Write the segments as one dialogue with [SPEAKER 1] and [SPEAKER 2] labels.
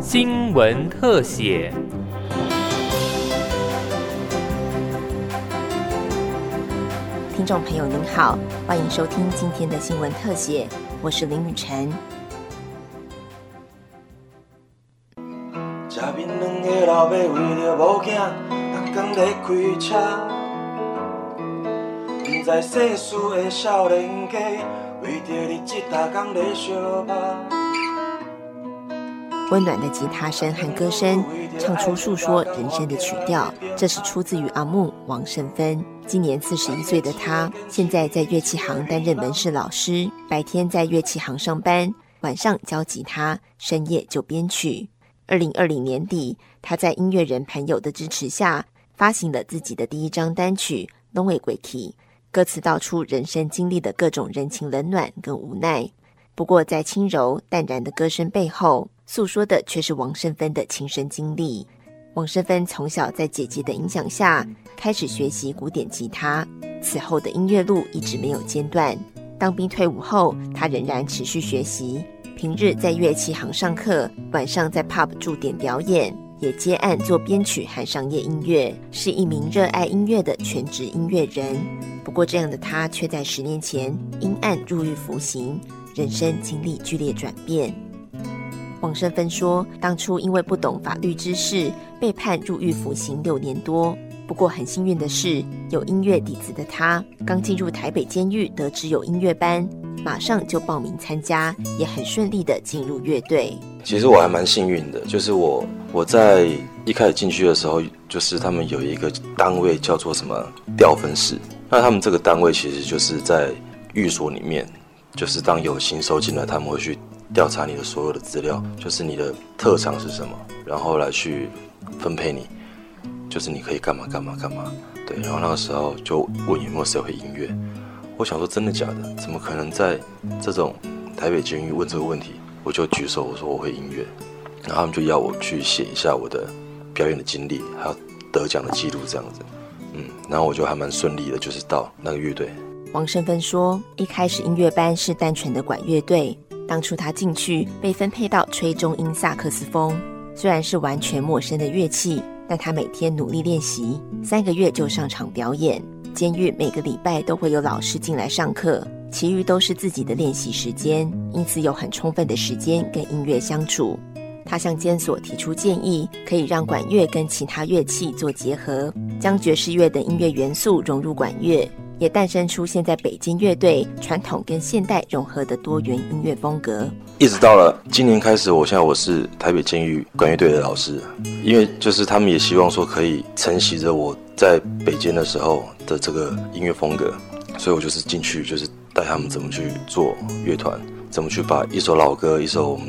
[SPEAKER 1] 新闻特写。
[SPEAKER 2] 听众朋友您好，欢迎收听今天的新闻特写，我是林雨晨。
[SPEAKER 3] 家边两个老爸为着某囝，逐工咧开车，不知世事的少年家，为着日子逐工咧相拍。
[SPEAKER 2] 温暖的吉他声和歌声，唱出诉说人生的曲调。这是出自于阿木王胜芬。今年四十一岁的他，现在在乐器行担任门市老师，白天在乐器行上班，晚上教吉他，深夜就编曲。二零二零年底，他在音乐人朋友的支持下，发行了自己的第一张单曲《Long Way Key》，歌词道出人生经历的各种人情冷暖跟无奈。不过，在轻柔淡然的歌声背后，诉说的却是王胜芬的亲身经历。王胜芬从小在姐姐的影响下，开始学习古典吉他，此后的音乐路一直没有间断。当兵退伍后，他仍然持续学习，平日在乐器行上课，晚上在 pub 驻点表演，也接案做编曲和商业音乐，是一名热爱音乐的全职音乐人。不过，这样的他却在十年前因案入狱服刑，人生经历剧烈转变。王胜芬说：“当初因为不懂法律知识，被判入狱服刑六年多。不过很幸运的是，有音乐底子的他，刚进入台北监狱，得知有音乐班，马上就报名参加，也很顺利的进入乐队。
[SPEAKER 4] 其实我还蛮幸运的，就是我我在一开始进去的时候，就是他们有一个单位叫做什么调分室，那他们这个单位其实就是在寓所里面，就是当有新收进来，他们会去。”调查你的所有的资料，就是你的特长是什么，然后来去分配你，就是你可以干嘛干嘛干嘛。对，然后那个时候就问有没有谁会音乐。我想说真的假的？怎么可能在这种台北监狱问这个问题？我就举手我说我会音乐，然后他们就要我去写一下我的表演的经历，还有得奖的记录这样子。嗯，然后我就还蛮顺利的，就是到那个乐队。
[SPEAKER 2] 王胜芬说，一开始音乐班是单纯的管乐队。当初他进去被分配到吹中音萨克斯风，虽然是完全陌生的乐器，但他每天努力练习，三个月就上场表演。监狱每个礼拜都会有老师进来上课，其余都是自己的练习时间，因此有很充分的时间跟音乐相处。他向监所提出建议，可以让管乐跟其他乐器做结合，将爵士乐的音乐元素融入管乐。也诞生出现在北京乐队传统跟现代融合的多元音乐风格。
[SPEAKER 4] 一直到了今年开始，我现在我是台北监狱管乐队的老师，因为就是他们也希望说可以承袭着我在北京的时候的这个音乐风格，所以我就是进去就是带他们怎么去做乐团，怎么去把一首老歌、一首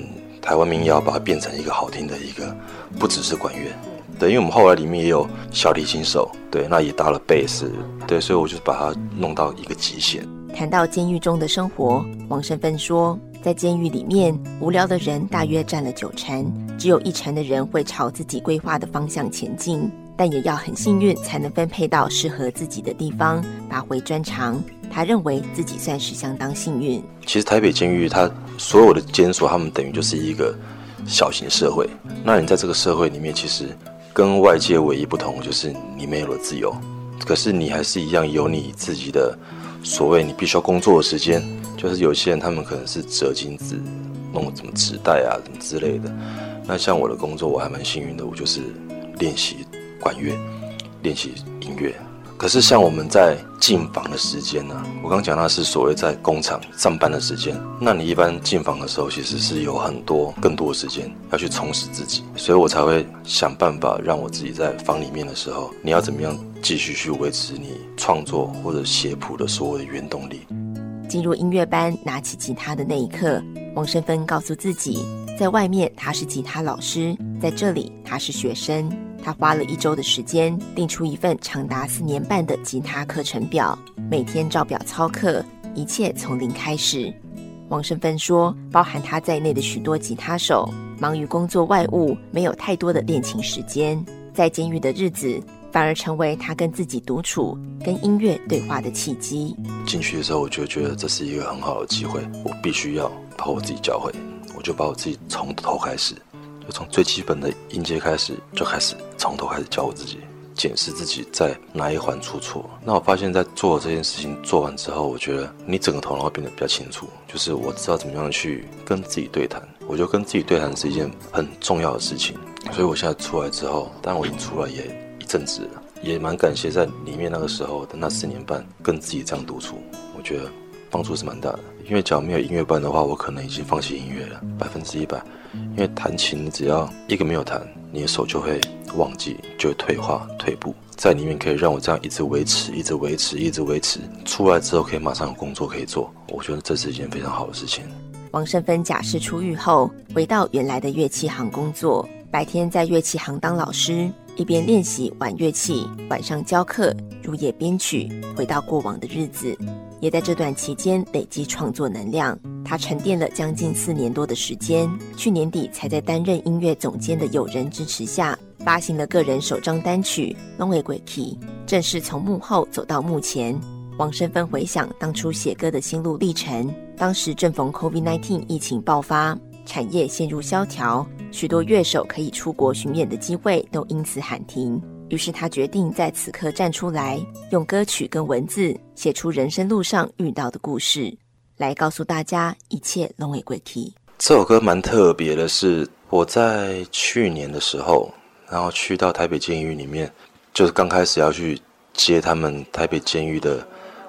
[SPEAKER 4] 台湾民谣，把它变成一个好听的一个，不只是管乐。对，因为我们后来里面也有小提琴手，对，那也搭了贝斯，对，所以我就把它弄到一个极限。
[SPEAKER 2] 谈到监狱中的生活，王胜芬说，在监狱里面，无聊的人大约占了九成，只有一成的人会朝自己规划的方向前进，但也要很幸运才能分配到适合自己的地方，发挥专长。他认为自己算是相当幸运。
[SPEAKER 4] 其实台北监狱，它所有的监所，他们等于就是一个小型社会。那你在这个社会里面，其实。跟外界唯一不同就是你没有了自由，可是你还是一样有你自己的所谓你必须要工作的时间。就是有些人他们可能是折金子、弄什么纸袋啊什么之类的。那像我的工作，我还蛮幸运的，我就是练习管乐、练习音乐。可是像我们在进房的时间呢，我刚讲那是所谓在工厂上班的时间。那你一般进房的时候，其实是有很多更多的时间要去充实自己，所以我才会想办法让我自己在房里面的时候，你要怎么样继续去维持你创作或者写谱的所有的原动力。
[SPEAKER 2] 进入音乐班，拿起吉他的那一刻，王生芬告诉自己，在外面他是吉他老师，在这里他是学生。他花了一周的时间，定出一份长达四年半的吉他课程表，每天照表操课，一切从零开始。王胜芬说，包含他在内的许多吉他手，忙于工作外务，没有太多的练琴时间。在监狱的日子，反而成为他跟自己独处、跟音乐对话的契机。
[SPEAKER 4] 进去的时候，我就觉得这是一个很好的机会，我必须要。把我自己教会，我就把我自己从头开始，就从最基本的音阶开始，就开始从头开始教我自己，检视自己在哪一环出错。那我发现，在做这件事情做完之后，我觉得你整个头脑会变得比较清楚，就是我知道怎么样去跟自己对谈。我觉得跟自己对谈是一件很重要的事情，所以我现在出来之后，当然我已经出来也一阵子了，也蛮感谢在里面那个时候的那四年半跟自己这样独处，我觉得帮助是蛮大的。因为假如没有音乐班的话，我可能已经放弃音乐了，百分之一百。因为弹琴，只要一个没有弹，你的手就会忘记，就会退化、退步。在里面可以让我这样一直维持、一直维持、一直维持，出来之后可以马上有工作可以做，我觉得这是一件非常好的事情。
[SPEAKER 2] 王胜芬假释出狱后，回到原来的乐器行工作，白天在乐器行当老师，一边练习玩乐器，晚上教课，入夜编曲，回到过往的日子。也在这段期间累积创作能量，他沉淀了将近四年多的时间，去年底才在担任音乐总监的友人支持下，发行了个人首张单曲《Long Way Key》，正式从幕后走到幕前。王生芬回想当初写歌的心路历程，当时正逢 COVID-19 疫情爆发，产业陷入萧条，许多乐手可以出国巡演的机会都因此喊停。于是他决定在此刻站出来，用歌曲跟文字写出人生路上遇到的故事，来告诉大家一切龙尾归期。
[SPEAKER 4] 这首歌蛮特别的，是我在去年的时候，然后去到台北监狱里面，就是刚开始要去接他们台北监狱的。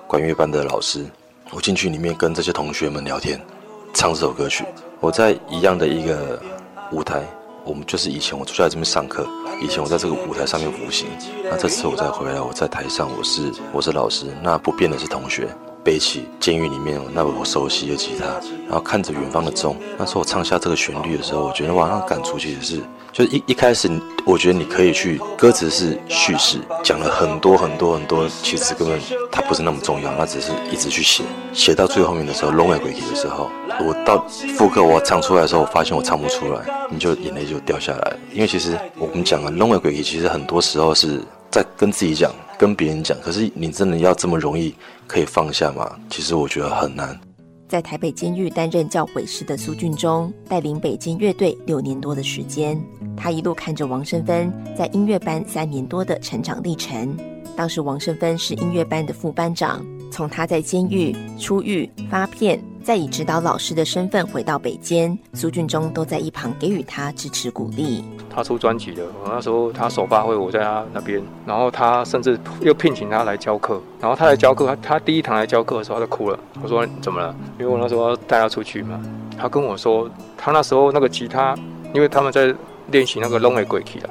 [SPEAKER 4] 管乐班的老师，我进去里面跟这些同学们聊天，唱这首歌曲。我在一样的一个舞台，我们就是以前我住在这边上课，以前我在这个舞台上面服刑。那这次我再回来，我在台上，我是我是老师，那不变的是同学。背起监狱里面那我熟悉的吉他，然后看着远方的钟。那时候我唱下这个旋律的时候，我觉得哇，那感触其实是，就是一一开始，我觉得你可以去歌词是叙事，讲了很多很多很多，其实根本它不是那么重要，那只是一直去写，写到最后面的时候，Long Way 鬼 y 的时候，我到副歌我唱出来的时候，我发现我唱不出来，你就眼泪就掉下来了。因为其实我们讲了 Long Way 鬼其实很多时候是在跟自己讲。跟别人讲，可是你真的要这么容易可以放下吗？其实我觉得很难。
[SPEAKER 2] 在台北监狱担任教诲师的苏俊忠，带领北京乐队六年多的时间，他一路看着王胜芬在音乐班三年多的成长历程。当时王胜芬是音乐班的副班长，从他在监狱出狱发片。再以指导老师的身份回到北监，苏俊忠都在一旁给予他支持鼓励。
[SPEAKER 5] 他出专辑的，我那时候他首发会我在他那边，然后他甚至又聘请他来教课，然后他来教课，他他第一堂来教课的时候他就哭了。我说怎么了？因为我那时候带他出去嘛，他跟我说他那时候那个吉他，因为他们在练习那个 Long Way 鬼 key 啊，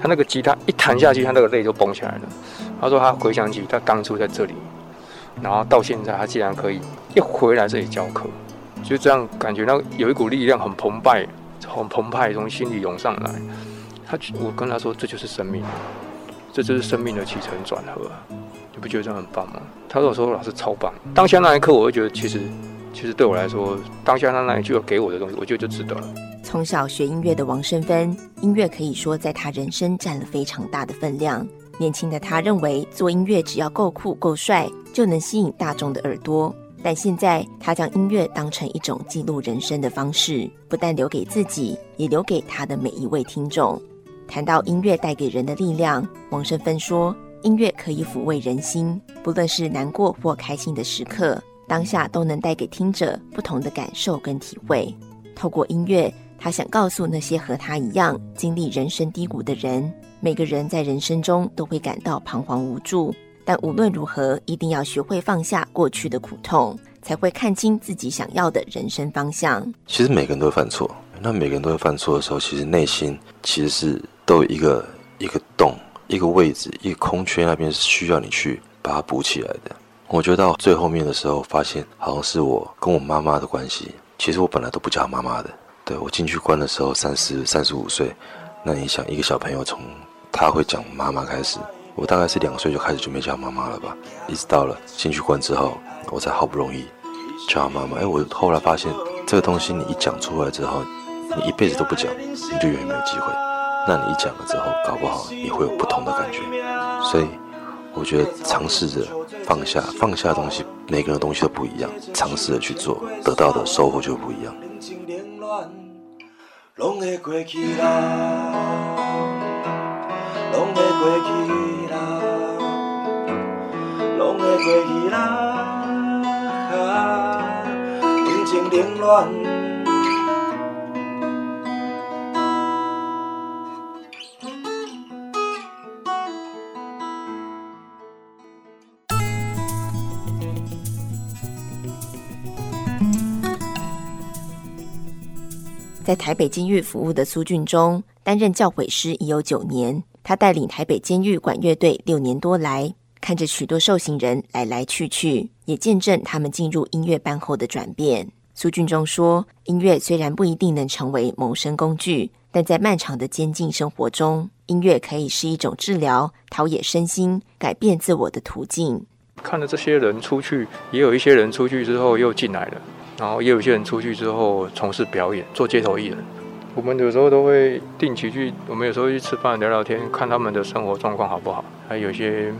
[SPEAKER 5] 他那个吉他一弹下去，他那个泪就崩起来了。他说他回想起他当初在这里。然后到现在，他竟然可以一回来这里教课，就这样感觉到有一股力量很澎湃、很澎湃从心里涌上来。他，我跟他说，这就是生命，这就是生命的起承转合，你不觉得这样很棒吗？他说：“我说老师超棒。”当下那一刻，我会觉得，其实，其实对我来说，当下那那一句给我的东西，我觉得就值得了。
[SPEAKER 2] 从小学音乐的王胜芬，音乐可以说在他人生占了非常大的分量。年轻的他认为做音乐只要够酷够帅就能吸引大众的耳朵，但现在他将音乐当成一种记录人生的方式，不但留给自己，也留给他的每一位听众。谈到音乐带给人的力量，王胜芬说：“音乐可以抚慰人心，不论是难过或开心的时刻，当下都能带给听者不同的感受跟体会。透过音乐。”他想告诉那些和他一样经历人生低谷的人，每个人在人生中都会感到彷徨无助，但无论如何，一定要学会放下过去的苦痛，才会看清自己想要的人生方向。
[SPEAKER 4] 其实每个人都会犯错，那每个人都会犯错的时候，其实内心其实是都有一个一个洞、一个位置、一个空缺，那边是需要你去把它补起来的。我觉得到最后面的时候，发现好像是我跟我妈妈的关系，其实我本来都不叫妈妈的。对我进去关的时候，三十三十五岁，那你想一个小朋友从他会讲妈妈开始，我大概是两岁就开始就没叫妈妈了吧，一直到了进去关之后，我才好不容易叫妈妈。哎，我后来发现这个东西你一讲出来之后，你一辈子都不讲，你就永远没有机会。那你一讲了之后，搞不好你会有不同的感觉。所以我觉得尝试着放下，放下东西，每个人东西都不一样，尝试着去做，得到的收获就不一样。
[SPEAKER 3] 拢会过去啦，拢会过去啦，拢会过去啦，人情冷暖。
[SPEAKER 2] 在台北监狱服务的苏俊忠，担任教诲师已有九年。他带领台北监狱管乐队六年多来，看着许多受刑人来来去去，也见证他们进入音乐班后的转变。苏俊忠说：“音乐虽然不一定能成为谋生工具，但在漫长的监禁生活中，音乐可以是一种治疗、陶冶身心、改变自我的途径。”
[SPEAKER 5] 看着这些人出去，也有一些人出去之后又进来了。然后也有一些人出去之后从事表演，做街头艺人。我们有时候都会定期去，我们有时候去吃饭聊聊天，看他们的生活状况好不好。还有些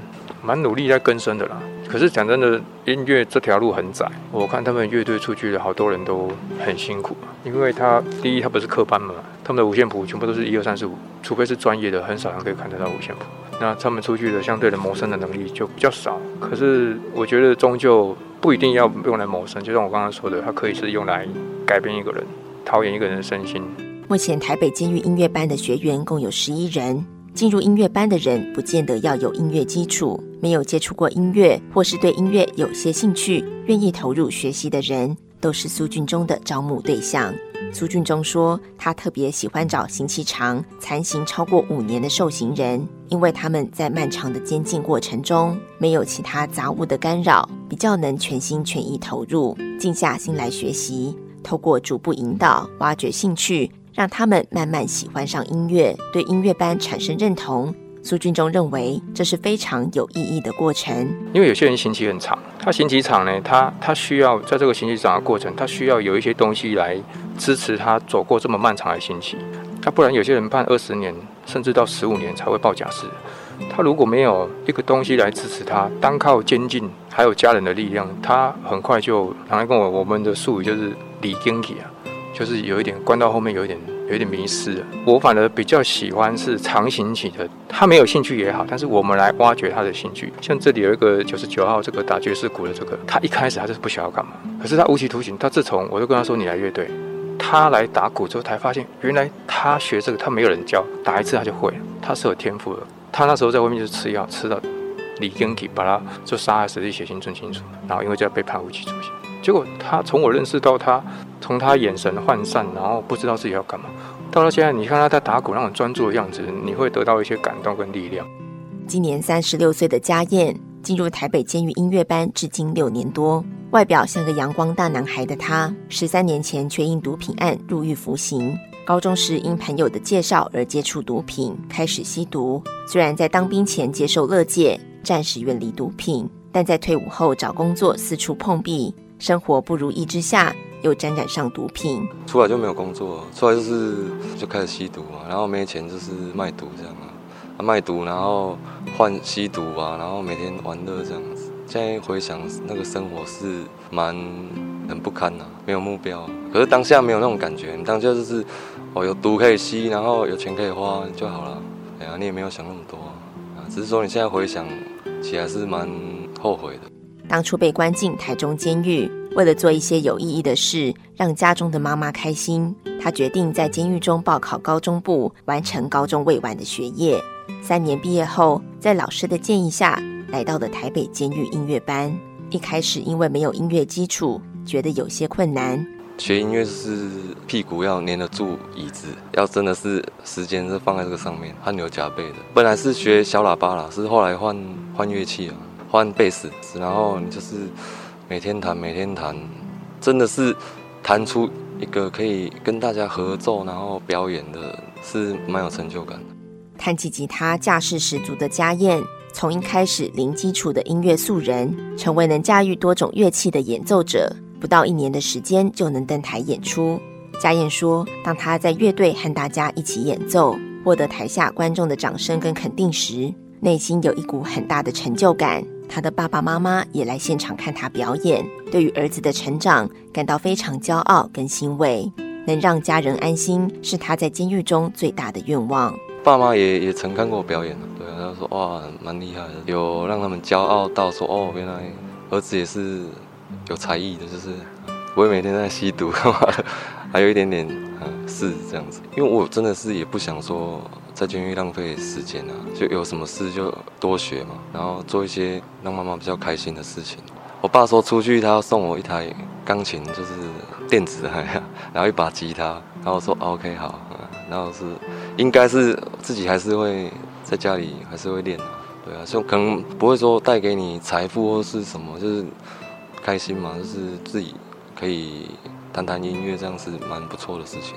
[SPEAKER 5] 蛮努力在更生的啦。可是讲真的，音乐这条路很窄。我看他们乐队出去的好多人都很辛苦，因为他第一他不是科班嘛，他们的五线谱全部都是一二三四五，除非是专业的，很少人可以看得到五线谱。那他们出去的相对的谋生的能力就比较少。可是我觉得终究。不一定要用来谋生，就像我刚刚说的，它可以是用来改变一个人、陶冶一个人的身心。
[SPEAKER 2] 目前台北监狱音乐班的学员共有十一人，进入音乐班的人不见得要有音乐基础，没有接触过音乐或是对音乐有些兴趣、愿意投入学习的人，都是苏俊中的招募对象。苏俊忠说：“他特别喜欢找刑期长、残刑超过五年的受刑人，因为他们在漫长的监禁过程中没有其他杂物的干扰，比较能全心全意投入，静下心来学习。透过逐步引导、挖掘兴趣，让他们慢慢喜欢上音乐，对音乐班产生认同。”苏俊忠认为这是非常有意义的过程，
[SPEAKER 5] 因为有些人刑期很长，他刑期长呢，他他需要在这个刑期长的过程，他需要有一些东西来支持他走过这么漫长的刑期。他不然有些人判二十年，甚至到十五年才会报假释。他如果没有一个东西来支持他，单靠监禁还有家人的力量，他很快就，拿来跟我我们的术语就是李经济啊，就是有一点关到后面有一点。有一点迷失了。我反而比较喜欢是长形起的，他没有兴趣也好，但是我们来挖掘他的兴趣。像这里有一个九十九号这个打爵士鼓的这个，他一开始他就是不想要干嘛，可是他无期徒刑。他自从我就跟他说你来乐队，他来打鼓之后才发现，原来他学这个他没有人教，打一次他就会了，他是有天赋的。他那时候在外面就是吃药，吃到李根体把他就杀害死地血清纯清楚，然后因为这样被判无期徒刑。结果他从我认识到他，从他眼神涣散，然后不知道自己要干嘛，到了现在，你看他在打鼓那种专注的样子，你会得到一些感动跟力量。
[SPEAKER 2] 今年三十六岁的家燕进入台北监狱音乐班，至今六年多，外表像个阳光大男孩的他，十三年前却因毒品案入狱服刑。高中时因朋友的介绍而接触毒品，开始吸毒。虽然在当兵前接受乐戒，暂时远离毒品，但在退伍后找工作四处碰壁。生活不如意之下，又沾染上毒品。
[SPEAKER 6] 出来就没有工作，出来就是就开始吸毒啊，然后没钱就是卖毒这样啊，卖毒然后换吸毒啊，然后每天玩乐这样子。现在回想那个生活是蛮很不堪呐，没有目标。可是当下没有那种感觉，当下就是哦有毒可以吸，然后有钱可以花就好了。哎呀，你也没有想那么多啊，只是说你现在回想起来是蛮后悔的。
[SPEAKER 2] 当初被关进台中监狱，为了做一些有意义的事，让家中的妈妈开心，他决定在监狱中报考高中部，完成高中未完的学业。三年毕业后，在老师的建议下，来到了台北监狱音乐班。一开始因为没有音乐基础，觉得有些困难。
[SPEAKER 6] 学音乐是屁股要粘得住椅子，要真的是时间是放在这个上面，汗流浃背的。本来是学小喇叭啦，是后来换换乐器了。换贝斯，然后就是每天弹，每天弹，真的是弹出一个可以跟大家合奏，然后表演的，是蛮有成就感的。
[SPEAKER 2] 弹起吉他架势十足的家燕，从一开始零基础的音乐素人，成为能驾驭多种乐器的演奏者，不到一年的时间就能登台演出。家燕说，当他在乐队和大家一起演奏，获得台下观众的掌声跟肯定时，内心有一股很大的成就感。他的爸爸妈妈也来现场看他表演，对于儿子的成长感到非常骄傲跟欣慰。能让家人安心，是他在监狱中最大的愿望。
[SPEAKER 6] 爸妈也也曾看过我表演对，他说哇，蛮厉害的，有让他们骄傲到说哦，原来儿子也是有才艺的，就是不会每天在吸毒，还有一点点是这样子。因为我真的是也不想说在监狱浪费时间啊，就有什么事就多学嘛，然后做一些让妈妈比较开心的事情。我爸说出去他要送我一台钢琴，就是电子的，然后一把吉他，然后我说 OK 好，然后是应该是自己还是会在家里还是会练的，对啊，就可能不会说带给你财富或是什么，就是开心嘛，就是自己可以弹弹音乐，这样是蛮不错的事情。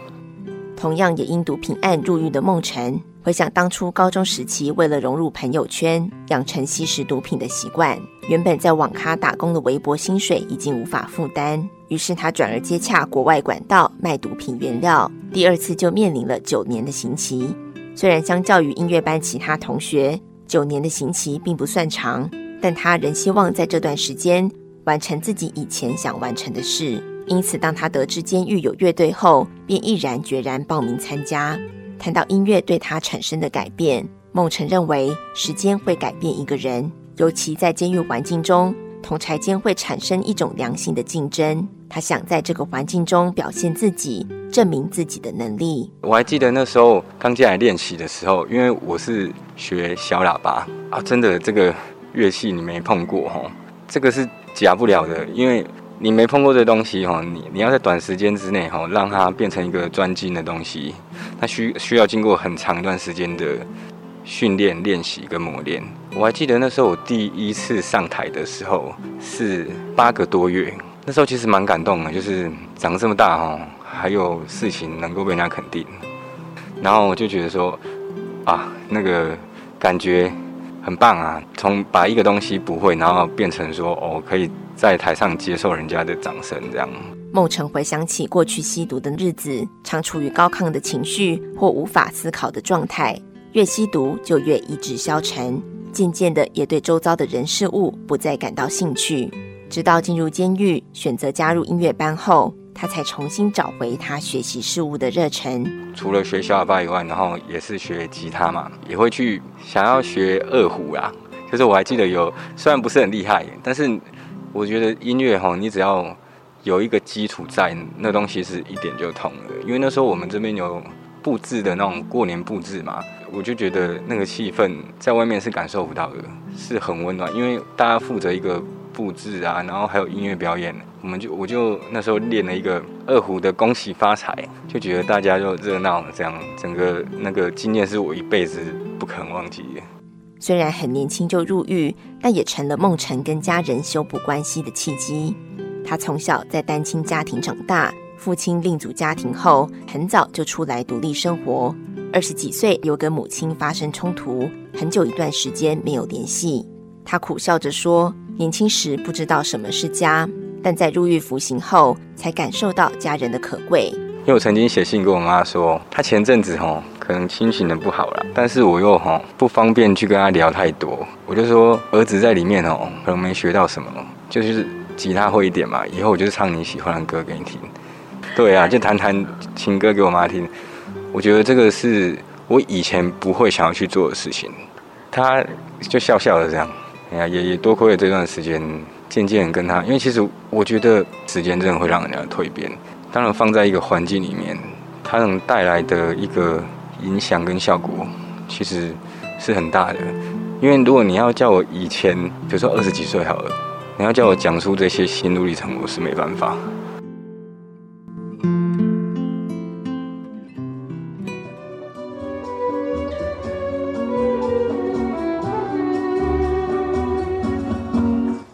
[SPEAKER 2] 同样也因毒品案入狱的梦辰，回想当初高中时期，为了融入朋友圈，养成吸食毒品的习惯。原本在网咖打工的微薄薪水已经无法负担，于是他转而接洽国外管道卖毒品原料，第二次就面临了九年的刑期。虽然相较于音乐班其他同学，九年的刑期并不算长，但他仍希望在这段时间完成自己以前想完成的事。因此，当他得知监狱有乐队后，便毅然决然报名参加。谈到音乐对他产生的改变，孟辰认为时间会改变一个人，尤其在监狱环境中，同柴间会产生一种良性的竞争。他想在这个环境中表现自己，证明自己的能力。
[SPEAKER 7] 我还记得那时候刚进来练习的时候，因为我是学小喇叭啊，真的这个乐器你没碰过哈，这个是假不了的，因为。你没碰过这东西哈，你你要在短时间之内哈，让它变成一个专精的东西，它需需要经过很长一段时间的训练、练习跟磨练。我还记得那时候我第一次上台的时候是八个多月，那时候其实蛮感动的，就是长这么大哈，还有事情能够被人家肯定，然后我就觉得说啊，那个感觉很棒啊，从把一个东西不会，然后变成说哦可以。在台上接受人家的掌声，这样。
[SPEAKER 2] 梦成回想起过去吸毒的日子，常处于高亢的情绪或无法思考的状态，越吸毒就越意志消沉，渐渐的也对周遭的人事物不再感到兴趣。直到进入监狱，选择加入音乐班后，他才重新找回他学习事物的热忱。
[SPEAKER 7] 除了学小喇叭以外，然后也是学吉他嘛，也会去想要学二胡啊。就是我还记得有，虽然不是很厉害，但是。我觉得音乐哈，你只要有一个基础在，那东西是一点就通了。因为那时候我们这边有布置的那种过年布置嘛，我就觉得那个气氛在外面是感受不到的，是很温暖。因为大家负责一个布置啊，然后还有音乐表演，我们就我就那时候练了一个二胡的恭喜发财，就觉得大家就热闹这样，整个那个经验是我一辈子不可能忘记的。
[SPEAKER 2] 虽然很年轻就入狱，但也成了孟辰跟家人修补关系的契机。他从小在单亲家庭长大，父亲另组家庭后，很早就出来独立生活。二十几岁又跟母亲发生冲突，很久一段时间没有联系。他苦笑着说：“年轻时不知道什么是家，但在入狱服刑后，才感受到家人的可贵。”
[SPEAKER 7] 因为我曾经写信跟我妈说，她前阵子吼。可能心情的不好了，但是我又哈不方便去跟他聊太多，我就说儿子在里面哦，可能没学到什么，就是吉他会一点嘛，以后我就唱你喜欢的歌给你听。对啊，就弹弹情歌给我妈听。我觉得这个是我以前不会想要去做的事情。他就笑笑的这样，哎呀，也也多亏了这段时间，渐渐跟他，因为其实我觉得时间真的会让人家蜕变。当然放在一个环境里面，它能带来的一个。影响跟效果其实是很大的，因为如果你要叫我以前，比如说二十几岁好了，你要叫我讲出这些心路历程，我是没办法。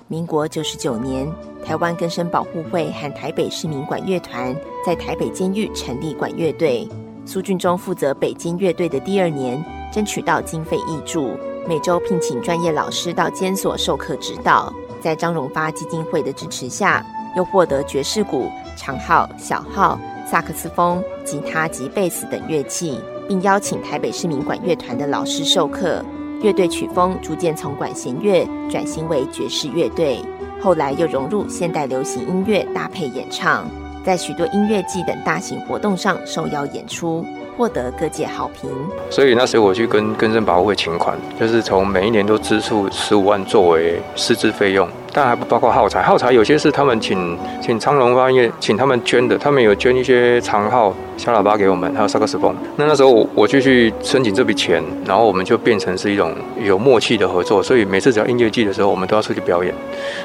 [SPEAKER 2] 民国九十九年，台湾根生保护会和台北市民管乐团在台北监狱成立管乐队。苏俊忠负责北京乐队的第二年，争取到经费挹注，每周聘请专业老师到监所授课指导。在张荣发基金会的支持下，又获得爵士鼓、长号、小号、萨克斯风、吉他及贝斯等乐器，并邀请台北市民管乐团的老师授课。乐队曲风逐渐从管弦乐转型为爵士乐队，后来又融入现代流行音乐搭配演唱，在许多音乐季等大型活动上受邀演出。获得各界好评，
[SPEAKER 5] 所以那时候我去跟根正保护会请款，就是从每一年都支出十五万作为师资费用，但还不包括耗材。耗材有些是他们请请昌隆发音请他们捐的，他们有捐一些长号、小喇叭给我们，还有萨克斯风。那那时候我我就去申请这笔钱，然后我们就变成是一种有默契的合作，所以每次只要音乐季的时候，我们都要出去表演，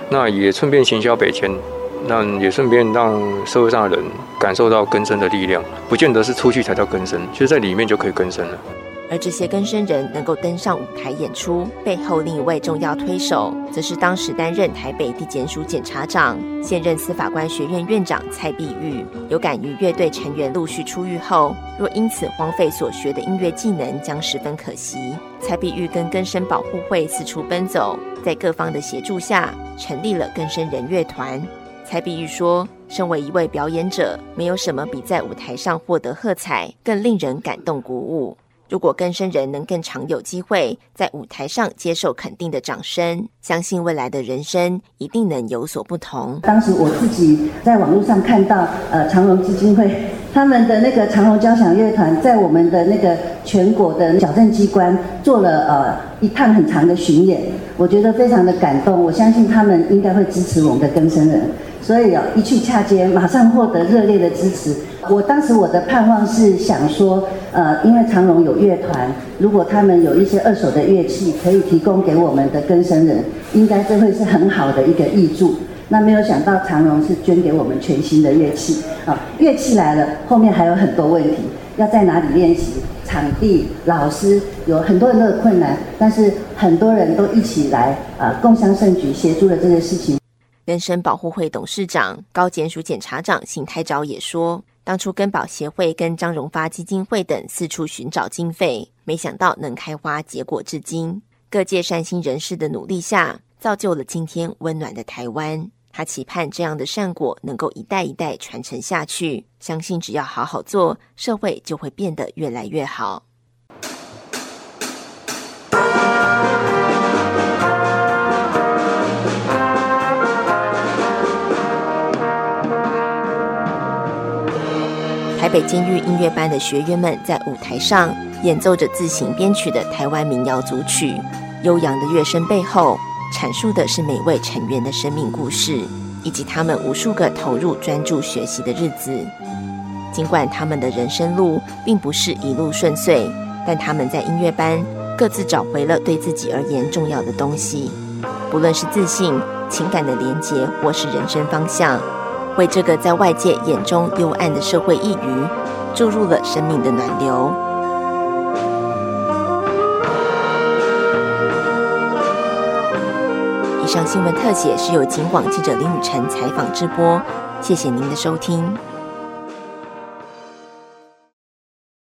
[SPEAKER 5] 那也顺便行销北迁。那也顺便让社会上的人感受到根生的力量，不见得是出去才叫根生，其实在里面就可以根生了。
[SPEAKER 2] 而这些根生人能够登上舞台演出，背后另一位重要推手，则是当时担任台北地检署检察长、现任司法官学院院长蔡碧玉。有感于乐队成员陆续出狱后，若因此荒废所学的音乐技能，将十分可惜。蔡碧玉跟根生保护会四处奔走，在各方的协助下，成立了根生人乐团。蔡碧玉说：“身为一位表演者，没有什么比在舞台上获得喝彩更令人感动鼓舞。如果更生人能更常有机会在舞台上接受肯定的掌声，相信未来的人生一定能有所不同。”
[SPEAKER 8] 当时我自己在网络上看到，呃，长隆基金会他们的那个长隆交响乐团在我们的那个全国的矫正机关做了呃一趟很长的巡演，我觉得非常的感动。我相信他们应该会支持我们的更生人。所以啊，一去恰街，马上获得热烈的支持。我当时我的盼望是想说，呃，因为长隆有乐团，如果他们有一些二手的乐器可以提供给我们的更生人，应该这会是很好的一个益助。那没有想到长隆是捐给我们全新的乐器啊，乐器来了，后面还有很多问题，要在哪里练习？场地、老师，有很多人都有困难，但是很多人都一起来啊，共襄盛举，协助了这个事情。
[SPEAKER 2] 根生保护会董事长、高检署检察长邢太昭也说，当初根保协会跟张荣发基金会等四处寻找经费，没想到能开花结果至今。各界善心人士的努力下，造就了今天温暖的台湾。他期盼这样的善果能够一代一代传承下去，相信只要好好做，社会就会变得越来越好。台北监狱音乐班的学员们在舞台上演奏着自行编曲的台湾民谣组曲，悠扬的乐声背后阐述的是每位成员的生命故事，以及他们无数个投入专注学习的日子。尽管他们的人生路并不是一路顺遂，但他们在音乐班各自找回了对自己而言重要的东西，不论是自信、情感的连结，或是人生方向。为这个在外界眼中幽暗的社会一隅注入了生命的暖流。以上新闻特写是由警广记者林雨辰采访直播，谢谢您的收听。